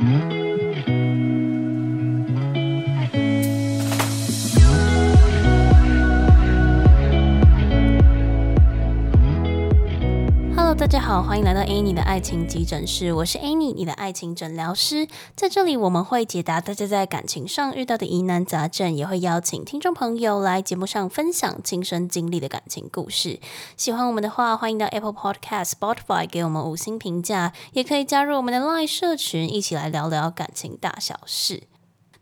大好，欢迎来到 Annie 的爱情急诊室，我是 Annie，你的爱情诊疗师。在这里，我们会解答大家在感情上遇到的疑难杂症，也会邀请听众朋友来节目上分享亲身经历的感情故事。喜欢我们的话，欢迎到 Apple Podcast、Spotify 给我们五星评价，也可以加入我们的 Line 社群，一起来聊聊感情大小事。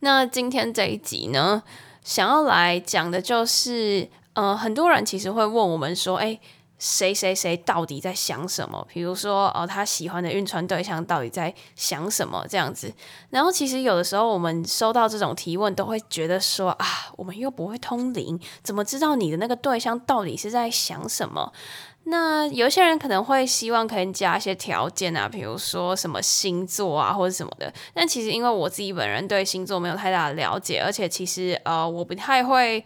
那今天这一集呢，想要来讲的就是，呃，很多人其实会问我们说，哎。谁谁谁到底在想什么？比如说，哦，他喜欢的晕船对象到底在想什么？这样子。然后，其实有的时候我们收到这种提问，都会觉得说啊，我们又不会通灵，怎么知道你的那个对象到底是在想什么？那有些人可能会希望可以加一些条件啊，比如说什么星座啊，或者什么的。但其实，因为我自己本人对星座没有太大的了解，而且其实呃，我不太会。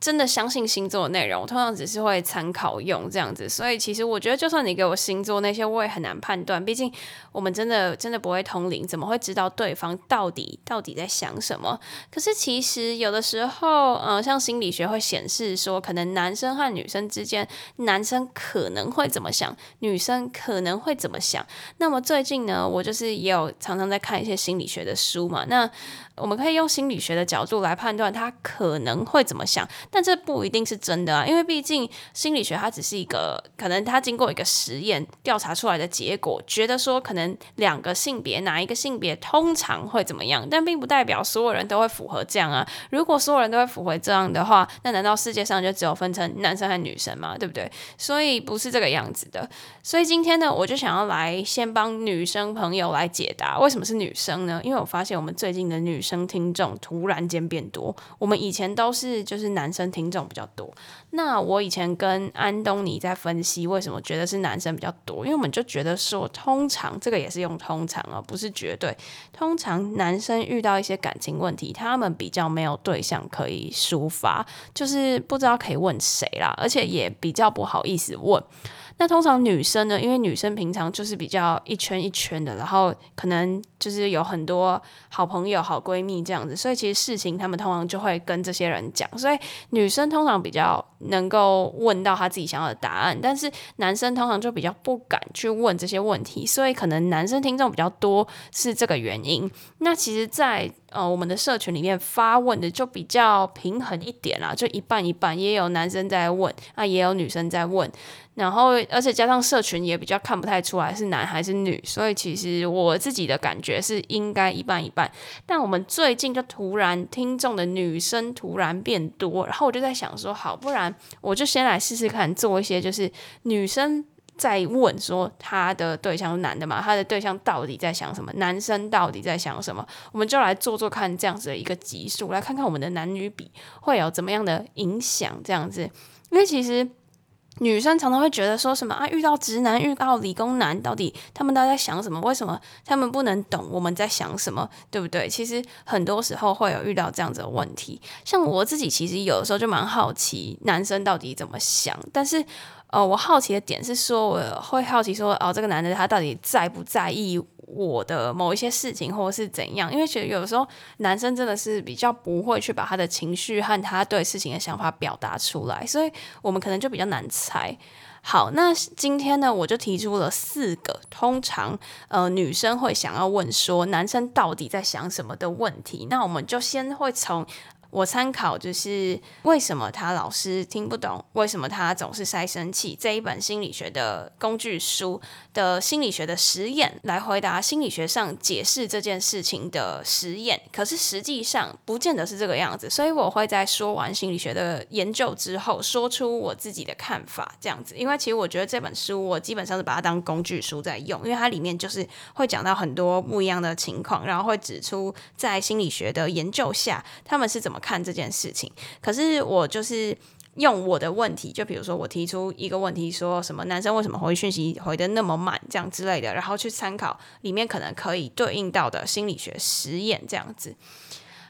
真的相信星座的内容，我通常只是会参考用这样子，所以其实我觉得，就算你给我星座那些，我也很难判断。毕竟我们真的真的不会通灵，怎么会知道对方到底到底在想什么？可是其实有的时候，呃，像心理学会显示说，可能男生和女生之间，男生可能会怎么想，女生可能会怎么想。那么最近呢，我就是也有常常在看一些心理学的书嘛，那。我们可以用心理学的角度来判断他可能会怎么想，但这不一定是真的啊，因为毕竟心理学它只是一个可能，它经过一个实验调查出来的结果，觉得说可能两个性别哪一个性别通常会怎么样，但并不代表所有人都会符合这样啊。如果所有人都会符合这样的话，那难道世界上就只有分成男生和女生吗？对不对？所以不是这个样子的。所以今天呢，我就想要来先帮女生朋友来解答为什么是女生呢？因为我发现我们最近的女。生听众突然间变多，我们以前都是就是男生听众比较多。那我以前跟安东尼在分析为什么觉得是男生比较多，因为我们就觉得说，通常这个也是用通常啊，不是绝对。通常男生遇到一些感情问题，他们比较没有对象可以抒发，就是不知道可以问谁啦，而且也比较不好意思问。那通常女生呢，因为女生平常就是比较一圈一圈的，然后可能就是有很多好朋友、好闺蜜这样子，所以其实事情他们通常就会跟这些人讲，所以女生通常比较能够问到他自己想要的答案，但是男生通常就比较不敢去问这些问题，所以可能男生听众比较多是这个原因。那其实，在呃我们的社群里面发问的就比较平衡一点啦，就一半一半，也有男生在问，啊也有女生在问。然后，而且加上社群也比较看不太出来是男还是女，所以其实我自己的感觉是应该一半一半。但我们最近就突然听众的女生突然变多，然后我就在想说，好，不然我就先来试试看，做一些就是女生在问说她的对象是男的嘛，她的对象到底在想什么，男生到底在想什么，我们就来做做看这样子的一个集数，来看看我们的男女比会有怎么样的影响，这样子，因为其实。女生常常会觉得说什么啊，遇到直男，遇到理工男，到底他们都在想什么？为什么他们不能懂我们在想什么？对不对？其实很多时候会有遇到这样子的问题。像我自己，其实有的时候就蛮好奇男生到底怎么想，但是。呃，我好奇的点是说，我会好奇说，哦，这个男的他到底在不在意我的某一些事情，或者是怎样？因为其实有时候男生真的是比较不会去把他的情绪和他对事情的想法表达出来，所以我们可能就比较难猜。好，那今天呢，我就提出了四个通常呃女生会想要问说，男生到底在想什么的问题。那我们就先会从。我参考就是为什么他老师听不懂，为什么他总是塞生气这一本心理学的工具书的心理学的实验来回答心理学上解释这件事情的实验。可是实际上不见得是这个样子，所以我会在说完心理学的研究之后，说出我自己的看法，这样子。因为其实我觉得这本书我基本上是把它当工具书在用，因为它里面就是会讲到很多不一样的情况，然后会指出在心理学的研究下他们是怎么。看这件事情，可是我就是用我的问题，就比如说我提出一个问题，说什么男生为什么回讯息回的那么慢，这样之类的，然后去参考里面可能可以对应到的心理学实验这样子。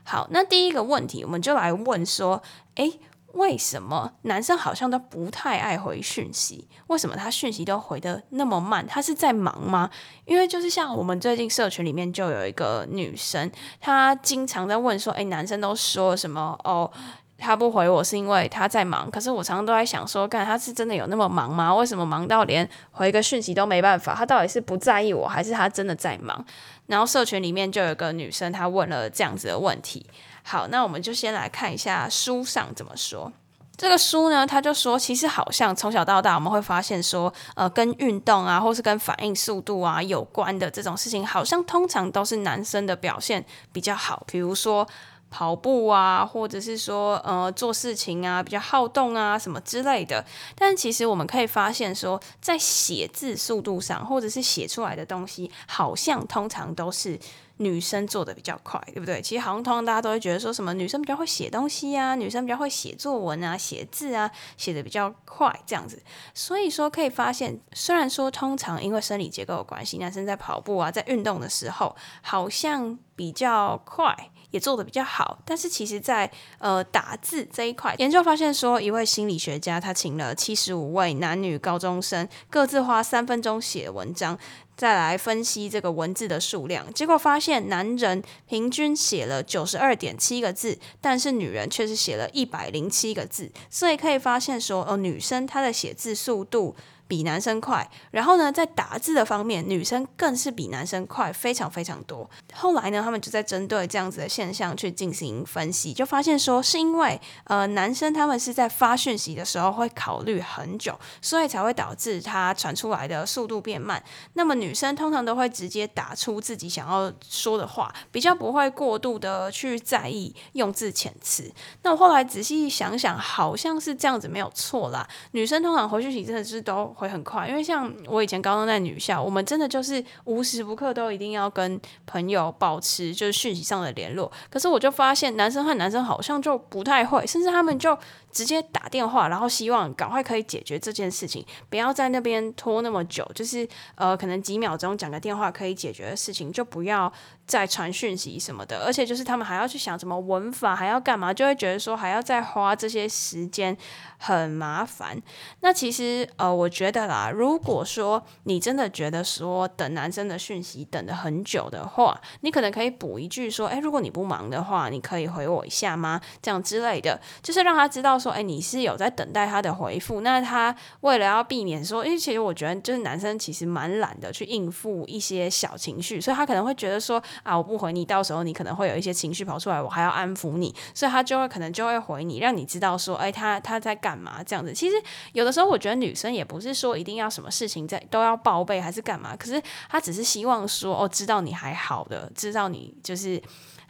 好，那第一个问题，我们就来问说，诶，为什么男生好像都不太爱回讯息？为什么他讯息都回得那么慢？他是在忙吗？因为就是像我们最近社群里面就有一个女生，她经常在问说：“诶，男生都说什么？哦，他不回我是因为他在忙。”可是我常常都在想说，干他是真的有那么忙吗？为什么忙到连回个讯息都没办法？他到底是不在意我，还是他真的在忙？然后社群里面就有个女生，她问了这样子的问题。好，那我们就先来看一下书上怎么说。这个书呢，他就说，其实好像从小到大，我们会发现说，呃，跟运动啊，或是跟反应速度啊有关的这种事情，好像通常都是男生的表现比较好。比如说跑步啊，或者是说，呃，做事情啊，比较好动啊，什么之类的。但其实我们可以发现说，在写字速度上，或者是写出来的东西，好像通常都是。女生做的比较快，对不对？其实好像通常大家都会觉得说什么女生比较会写东西啊，女生比较会写作文啊，写字啊，写的比较快这样子。所以说可以发现，虽然说通常因为生理结构的关系，男生在跑步啊，在运动的时候好像比较快，也做的比较好，但是其实在呃打字这一块，研究发现说，一位心理学家他请了七十五位男女高中生，各自花三分钟写文章。再来分析这个文字的数量，结果发现男人平均写了九十二点七个字，但是女人却是写了一百零七个字，所以可以发现说，哦，女生她的写字速度。比男生快，然后呢，在打字的方面，女生更是比男生快非常非常多。后来呢，他们就在针对这样子的现象去进行分析，就发现说，是因为呃，男生他们是在发讯息的时候会考虑很久，所以才会导致他传出来的速度变慢。那么女生通常都会直接打出自己想要说的话，比较不会过度的去在意用字遣词。那我后来仔细想想，好像是这样子没有错啦。女生通常回讯息真的是都。会很快，因为像我以前高中在女校，我们真的就是无时不刻都一定要跟朋友保持就是讯息上的联络。可是我就发现，男生和男生好像就不太会，甚至他们就直接打电话，然后希望赶快可以解决这件事情，不要在那边拖那么久。就是呃，可能几秒钟讲个电话可以解决的事情，就不要再传讯息什么的。而且就是他们还要去想什么文法，还要干嘛，就会觉得说还要再花这些时间，很麻烦。那其实呃，我觉得啦，如果说你真的觉得说等男生的讯息等得很久的话，你可能可以补一句说，诶，如果你不忙的话，你可以回我一下吗？这样之类的，就是让他知道。说，哎，你是有在等待他的回复？那他为了要避免说，因为其实我觉得，就是男生其实蛮懒的去应付一些小情绪，所以他可能会觉得说，啊，我不回你，到时候你可能会有一些情绪跑出来，我还要安抚你，所以他就会可能就会回你，让你知道说，哎，他他在干嘛这样子。其实有的时候，我觉得女生也不是说一定要什么事情在都要报备还是干嘛，可是他只是希望说，哦，知道你还好的，知道你就是。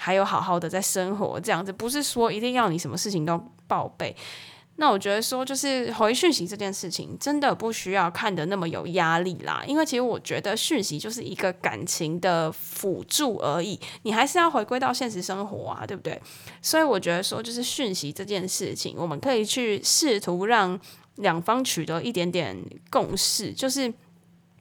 还有好好的在生活这样子，不是说一定要你什么事情都报备。那我觉得说，就是回讯息这件事情，真的不需要看的那么有压力啦。因为其实我觉得讯息就是一个感情的辅助而已，你还是要回归到现实生活啊，对不对？所以我觉得说，就是讯息这件事情，我们可以去试图让两方取得一点点共识，就是。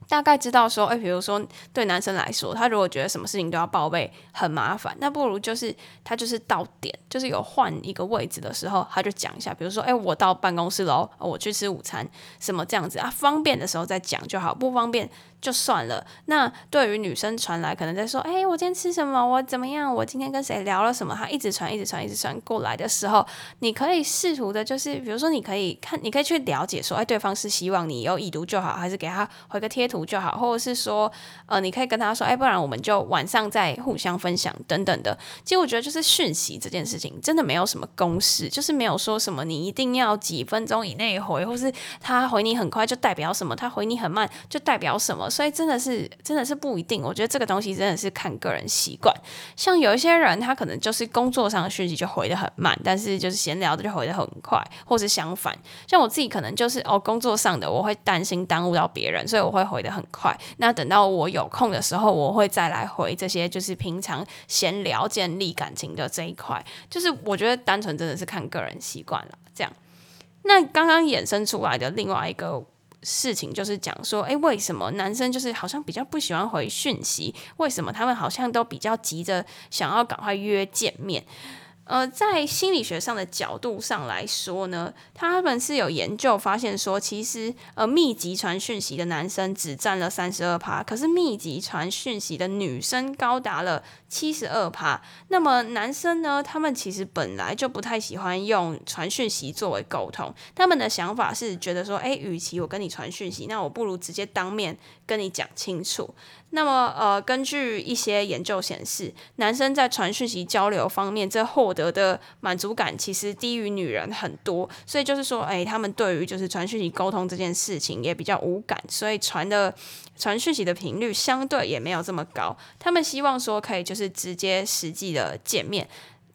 大概知道说，哎，比如说对男生来说，他如果觉得什么事情都要报备很麻烦，那不如就是他就是到点，就是有换一个位置的时候，他就讲一下，比如说，哎，我到办公室喽，我去吃午餐，什么这样子啊，方便的时候再讲就好，不方便。就算了。那对于女生传来，可能在说：“哎，我今天吃什么？我怎么样？我今天跟谁聊了什么？”她一直传，一直传，一直传过来的时候，你可以试图的，就是比如说，你可以看，你可以去了解说：“哎，对方是希望你有已读就好，还是给他回个贴图就好？或者是说，呃，你可以跟他说：‘哎，不然我们就晚上再互相分享等等的。’其实我觉得，就是讯息这件事情，真的没有什么公式，就是没有说什么你一定要几分钟以内回，或是他回你很快就代表什么，他回你很慢就代表什么。”所以真的是真的是不一定，我觉得这个东西真的是看个人习惯。像有一些人，他可能就是工作上的讯息就回得很慢，但是就是闲聊的就回得很快，或是相反。像我自己可能就是哦，工作上的我会担心耽误到别人，所以我会回很快。那等到我有空的时候，我会再来回这些就是平常闲聊建立感情的这一块。就是我觉得单纯真的是看个人习惯了。这样，那刚刚衍生出来的另外一个。事情就是讲说，诶，为什么男生就是好像比较不喜欢回讯息？为什么他们好像都比较急着想要赶快约见面？呃，在心理学上的角度上来说呢，他们是有研究发现说，其实呃，密集传讯息的男生只占了三十二趴，可是密集传讯息的女生高达了七十二趴。那么男生呢，他们其实本来就不太喜欢用传讯息作为沟通，他们的想法是觉得说，诶，与其我跟你传讯息，那我不如直接当面跟你讲清楚。那么，呃，根据一些研究显示，男生在传讯息交流方面，这获得的满足感其实低于女人很多。所以就是说，哎，他们对于就是传讯息沟通这件事情也比较无感，所以传的传讯息的频率相对也没有这么高。他们希望说可以就是直接实际的见面。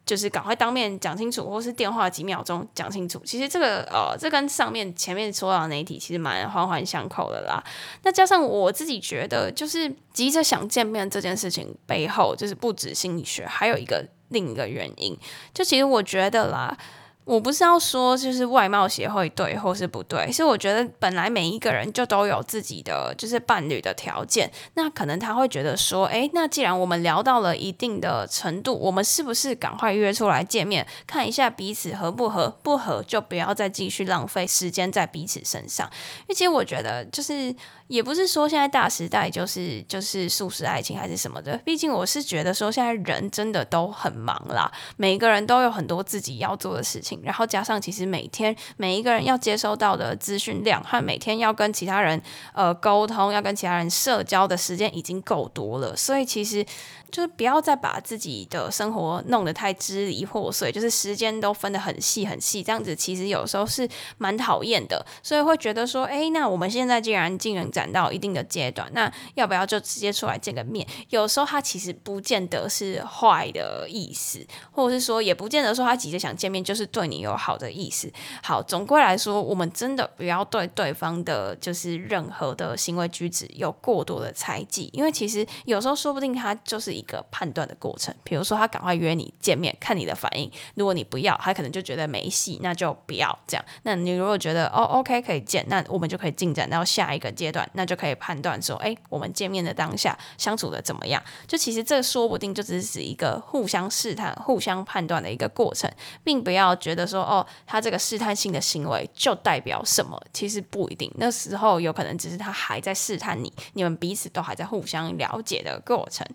就是赶快当面讲清楚，或是电话几秒钟讲清楚。其实这个呃，这跟上面前面说到的那一题其实蛮环环相扣的啦。那加上我自己觉得，就是急着想见面这件事情背后，就是不止心理学，还有一个另一个原因。就其实我觉得啦。我不是要说就是外貌协会对或是不对，是我觉得本来每一个人就都有自己的就是伴侣的条件，那可能他会觉得说，诶，那既然我们聊到了一定的程度，我们是不是赶快约出来见面，看一下彼此合不合，不合就不要再继续浪费时间在彼此身上。因为其实我觉得就是。也不是说现在大时代就是就是速食爱情还是什么的，毕竟我是觉得说现在人真的都很忙啦，每一个人都有很多自己要做的事情，然后加上其实每天每一个人要接收到的资讯量和每天要跟其他人呃沟通、要跟其他人社交的时间已经够多了，所以其实。就是不要再把自己的生活弄得太支离破碎，就是时间都分得很细很细，这样子其实有时候是蛮讨厌的。所以会觉得说，哎，那我们现在既然进展到一定的阶段，那要不要就直接出来见个面？有时候他其实不见得是坏的意思，或者是说也不见得说他急着想见面就是对你有好的意思。好，总归来说，我们真的不要对对方的就是任何的行为举止有过多的猜忌，因为其实有时候说不定他就是一。个判断的过程，比如说他赶快约你见面，看你的反应。如果你不要，他可能就觉得没戏，那就不要这样。那你如果觉得哦，OK 可以见，那我们就可以进展到下一个阶段，那就可以判断说，哎，我们见面的当下相处的怎么样？就其实这说不定就只是一个互相试探、互相判断的一个过程，并不要觉得说，哦，他这个试探性的行为就代表什么？其实不一定，那时候有可能只是他还在试探你，你们彼此都还在互相了解的过程。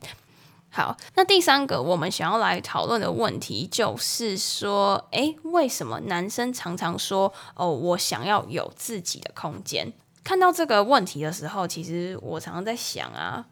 好，那第三个我们想要来讨论的问题就是说，诶，为什么男生常常说哦，我想要有自己的空间？看到这个问题的时候，其实我常常在想啊，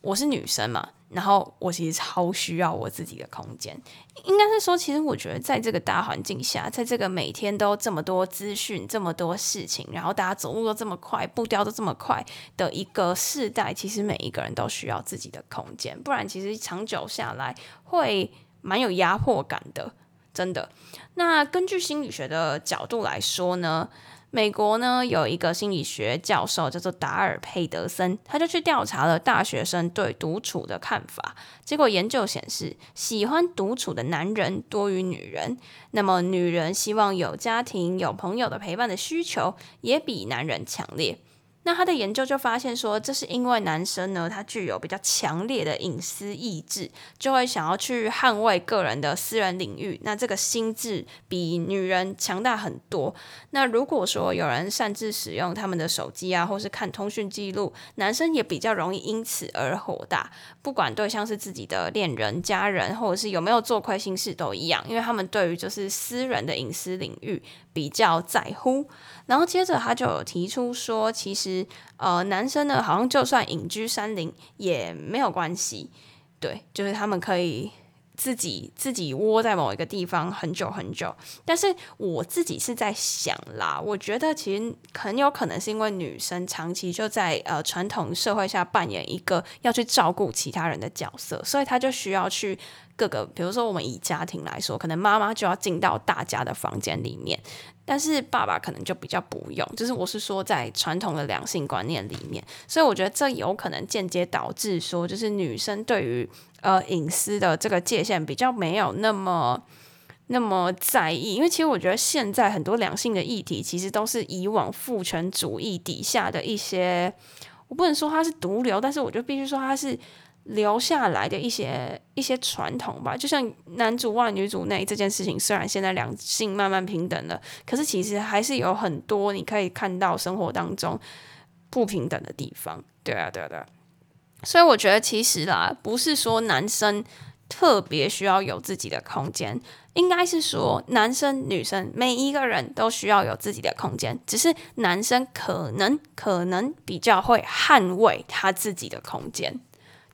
我是女生嘛。然后我其实超需要我自己的空间，应该是说，其实我觉得在这个大环境下，在这个每天都这么多资讯、这么多事情，然后大家走路都这么快，步调都这么快的一个世代，其实每一个人都需要自己的空间，不然其实长久下来会蛮有压迫感的，真的。那根据心理学的角度来说呢，美国呢有一个心理学教授叫做达尔佩德森，他就去调查了大学生对独处的看法。结果研究显示，喜欢独处的男人多于女人，那么女人希望有家庭、有朋友的陪伴的需求也比男人强烈。那他的研究就发现说，这是因为男生呢，他具有比较强烈的隐私意志，就会想要去捍卫个人的私人领域。那这个心智比女人强大很多。那如果说有人擅自使用他们的手机啊，或是看通讯记录，男生也比较容易因此而火大。不管对象是自己的恋人、家人，或者是有没有做亏心事都一样，因为他们对于就是私人的隐私领域比较在乎。然后接着他就有提出说，其实呃男生呢，好像就算隐居山林也没有关系，对，就是他们可以自己自己窝在某一个地方很久很久。但是我自己是在想啦，我觉得其实很有可能是因为女生长期就在呃传统社会下扮演一个要去照顾其他人的角色，所以他就需要去。各个，比如说我们以家庭来说，可能妈妈就要进到大家的房间里面，但是爸爸可能就比较不用。就是我是说，在传统的两性观念里面，所以我觉得这有可能间接导致说，就是女生对于呃隐私的这个界限比较没有那么那么在意。因为其实我觉得现在很多两性的议题，其实都是以往父权主义底下的一些，我不能说它是毒瘤，但是我就必须说它是。留下来的一些一些传统吧。就像男主外女主内这件事情，虽然现在两性慢慢平等了，可是其实还是有很多你可以看到生活当中不平等的地方。对啊，对啊，对啊。所以我觉得其实啦，不是说男生特别需要有自己的空间。应该是说，男生、女生每一个人都需要有自己的空间，只是男生可能可能比较会捍卫他自己的空间，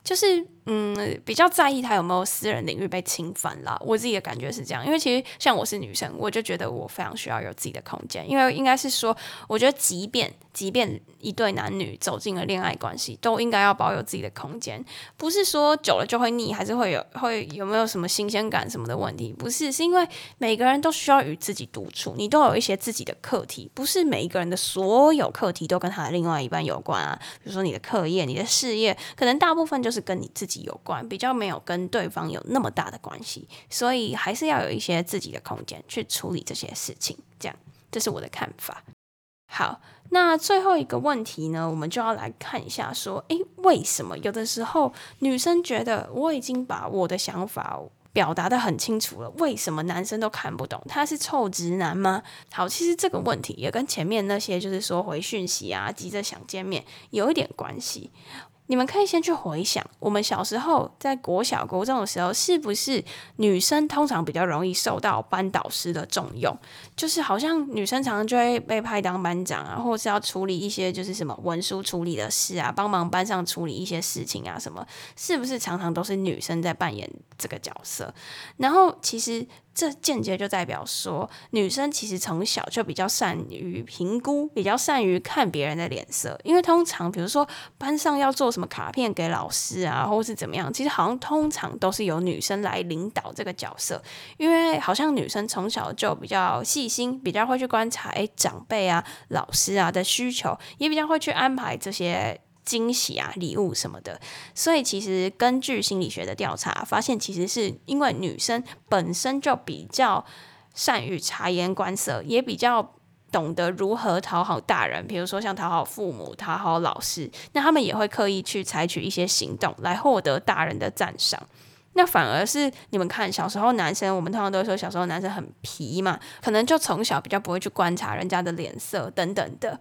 就是。嗯，比较在意他有没有私人领域被侵犯啦。我自己的感觉是这样，因为其实像我是女生，我就觉得我非常需要有自己的空间。因为应该是说，我觉得即便即便一对男女走进了恋爱关系，都应该要保有自己的空间。不是说久了就会腻，还是会有会有没有什么新鲜感什么的问题？不是，是因为每个人都需要与自己独处，你都有一些自己的课题。不是每一个人的所有课题都跟他的另外一半有关啊。比如说你的课业、你的事业，可能大部分就是跟你自己。有关，比较没有跟对方有那么大的关系，所以还是要有一些自己的空间去处理这些事情。这样，这是我的看法。好，那最后一个问题呢，我们就要来看一下，说，诶，为什么有的时候女生觉得我已经把我的想法表达的很清楚了，为什么男生都看不懂？他是臭直男吗？好，其实这个问题也跟前面那些就是说回讯息啊，急着想见面有一点关系。你们可以先去回想，我们小时候在国小、国中的时候，是不是女生通常比较容易受到班导师的重用？就是好像女生常常就会被派当班长啊，或是要处理一些就是什么文书处理的事啊，帮忙班上处理一些事情啊，什么是不是常常都是女生在扮演这个角色？然后其实。这间接就代表说，女生其实从小就比较善于评估，比较善于看别人的脸色。因为通常，比如说班上要做什么卡片给老师啊，或是怎么样，其实好像通常都是由女生来领导这个角色。因为好像女生从小就比较细心，比较会去观察，诶，长辈啊、老师啊的需求，也比较会去安排这些。惊喜啊，礼物什么的，所以其实根据心理学的调查发现，其实是因为女生本身就比较善于察言观色，也比较懂得如何讨好大人，比如说像讨好父母、讨好老师，那他们也会刻意去采取一些行动来获得大人的赞赏。那反而是你们看，小时候男生，我们通常都会说小时候男生很皮嘛，可能就从小比较不会去观察人家的脸色等等的。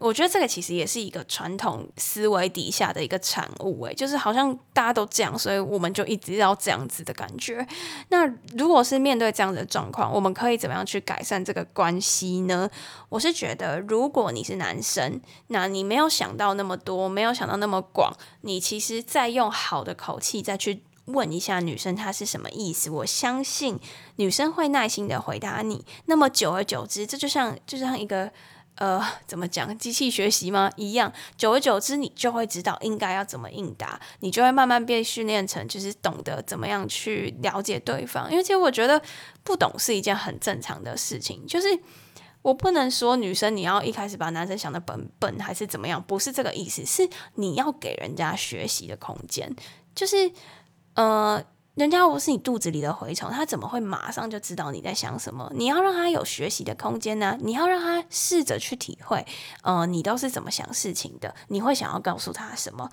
我觉得这个其实也是一个传统思维底下的一个产物，诶，就是好像大家都这样，所以我们就一直要这样子的感觉。那如果是面对这样的状况，我们可以怎么样去改善这个关系呢？我是觉得，如果你是男生，那你没有想到那么多，没有想到那么广，你其实再用好的口气再去问一下女生她是什么意思，我相信女生会耐心的回答你。那么久而久之，这就像就像一个。呃，怎么讲？机器学习吗？一样，久而久之，你就会知道应该要怎么应答，你就会慢慢被训练成，就是懂得怎么样去了解对方。因为其实我觉得不懂是一件很正常的事情，就是我不能说女生你要一开始把男生想得笨笨还是怎么样，不是这个意思，是你要给人家学习的空间，就是呃。人家不是你肚子里的蛔虫，他怎么会马上就知道你在想什么？你要让他有学习的空间呢、你要让他试着去体会，呃，你都是怎么想事情的？你会想要告诉他什么？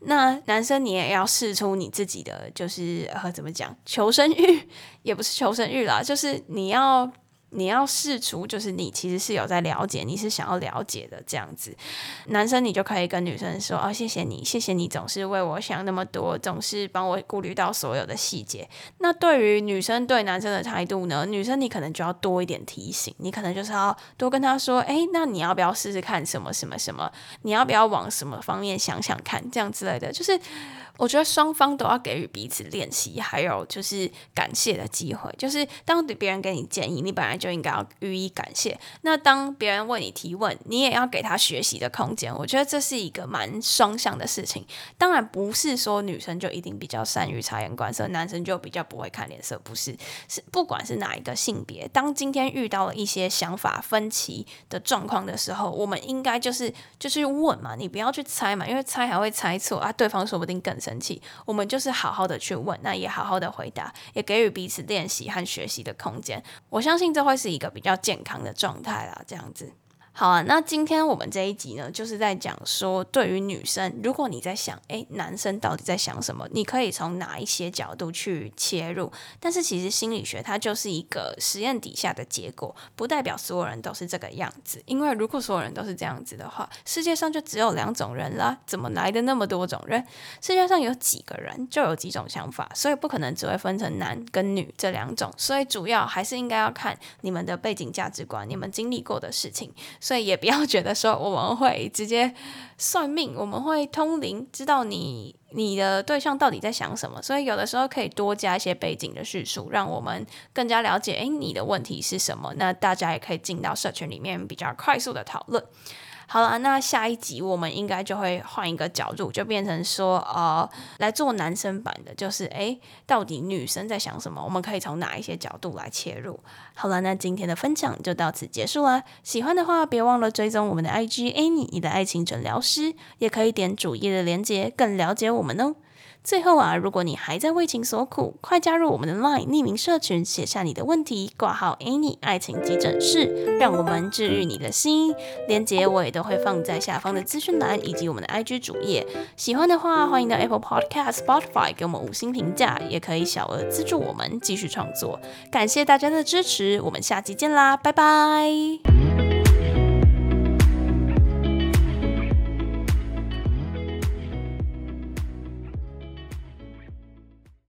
那男生你也要试出你自己的，就是呃，怎么讲，求生欲 也不是求生欲啦，就是你要。你要试出，就是你其实是有在了解，你是想要了解的这样子。男生你就可以跟女生说：“哦，谢谢你，谢谢你总是为我想那么多，总是帮我顾虑到所有的细节。”那对于女生对男生的态度呢？女生你可能就要多一点提醒，你可能就是要多跟他说：“诶，那你要不要试试看什么什么什么？你要不要往什么方面想想看？这样之类的，就是。”我觉得双方都要给予彼此练习，还有就是感谢的机会。就是当别人给你建议，你本来就应该要予以感谢。那当别人为你提问，你也要给他学习的空间。我觉得这是一个蛮双向的事情。当然不是说女生就一定比较善于察言观色，男生就比较不会看脸色。不是，是不管是哪一个性别，当今天遇到了一些想法分歧的状况的时候，我们应该就是就是问嘛，你不要去猜嘛，因为猜还会猜错啊，对方说不定更。生气，我们就是好好的去问，那也好好的回答，也给予彼此练习和学习的空间。我相信这会是一个比较健康的状态啦。这样子，好啊，那今天我们这一集呢，就是在讲说，对于女生，如果你在想，诶，男生到底在想什么？你可以从哪一些角度去切入？但是其实心理学它就是一个实验底下的结果，不代表所有人都是这个样子。因为如果所有人都是这样子的话，世界上就只有两种人啦，怎么来的那么多种人？世界上有几个人就有几种想法，所以不可能只会分成男跟女这两种。所以主要还是应该要看你们的背景价值观，你们经历过的事情。所以也不要觉得说我们会直接算命，我们会通灵，知道你你的对象到底在想什么。所以有的时候可以多加一些背景的叙述，让我们更加了解，诶，你的问题是什么？那大家也可以进到社群里面比较快速的讨论。好了，那下一集我们应该就会换一个角度，就变成说，呃，来做男生版的，就是，诶，到底女生在想什么？我们可以从哪一些角度来切入？好了，那今天的分享就到此结束啦。喜欢的话，别忘了追踪我们的 IG Annie，你的爱情诊疗师，也可以点主页的链接，更了解我们哦。最后啊，如果你还在为情所苦，快加入我们的 LINE 匿名社群，写下你的问题，挂号 Any 爱情急诊室，让我们治愈你的心。链接我也都会放在下方的资讯栏以及我们的 IG 主页。喜欢的话，欢迎到 Apple Podcast、Spotify 给我们五星评价，也可以小额资助我们继续创作。感谢大家的支持，我们下期见啦，拜拜。